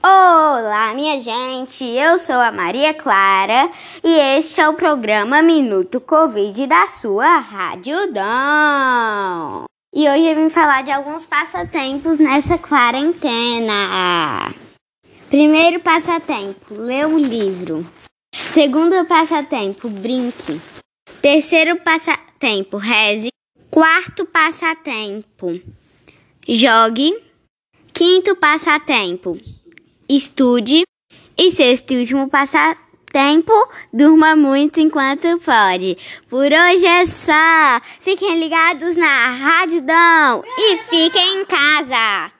Olá, minha gente! Eu sou a Maria Clara e este é o programa Minuto Covid da sua Rádio Dom. E hoje eu vim falar de alguns passatempos nessa quarentena. Primeiro passatempo, ler um livro. Segundo passatempo, brinque. Terceiro passatempo, reze. Quarto passatempo, jogue. Quinto passatempo, estude. E sexto e último passatempo, durma muito enquanto pode. Por hoje é só. Fiquem ligados na Rádio e fiquem em casa.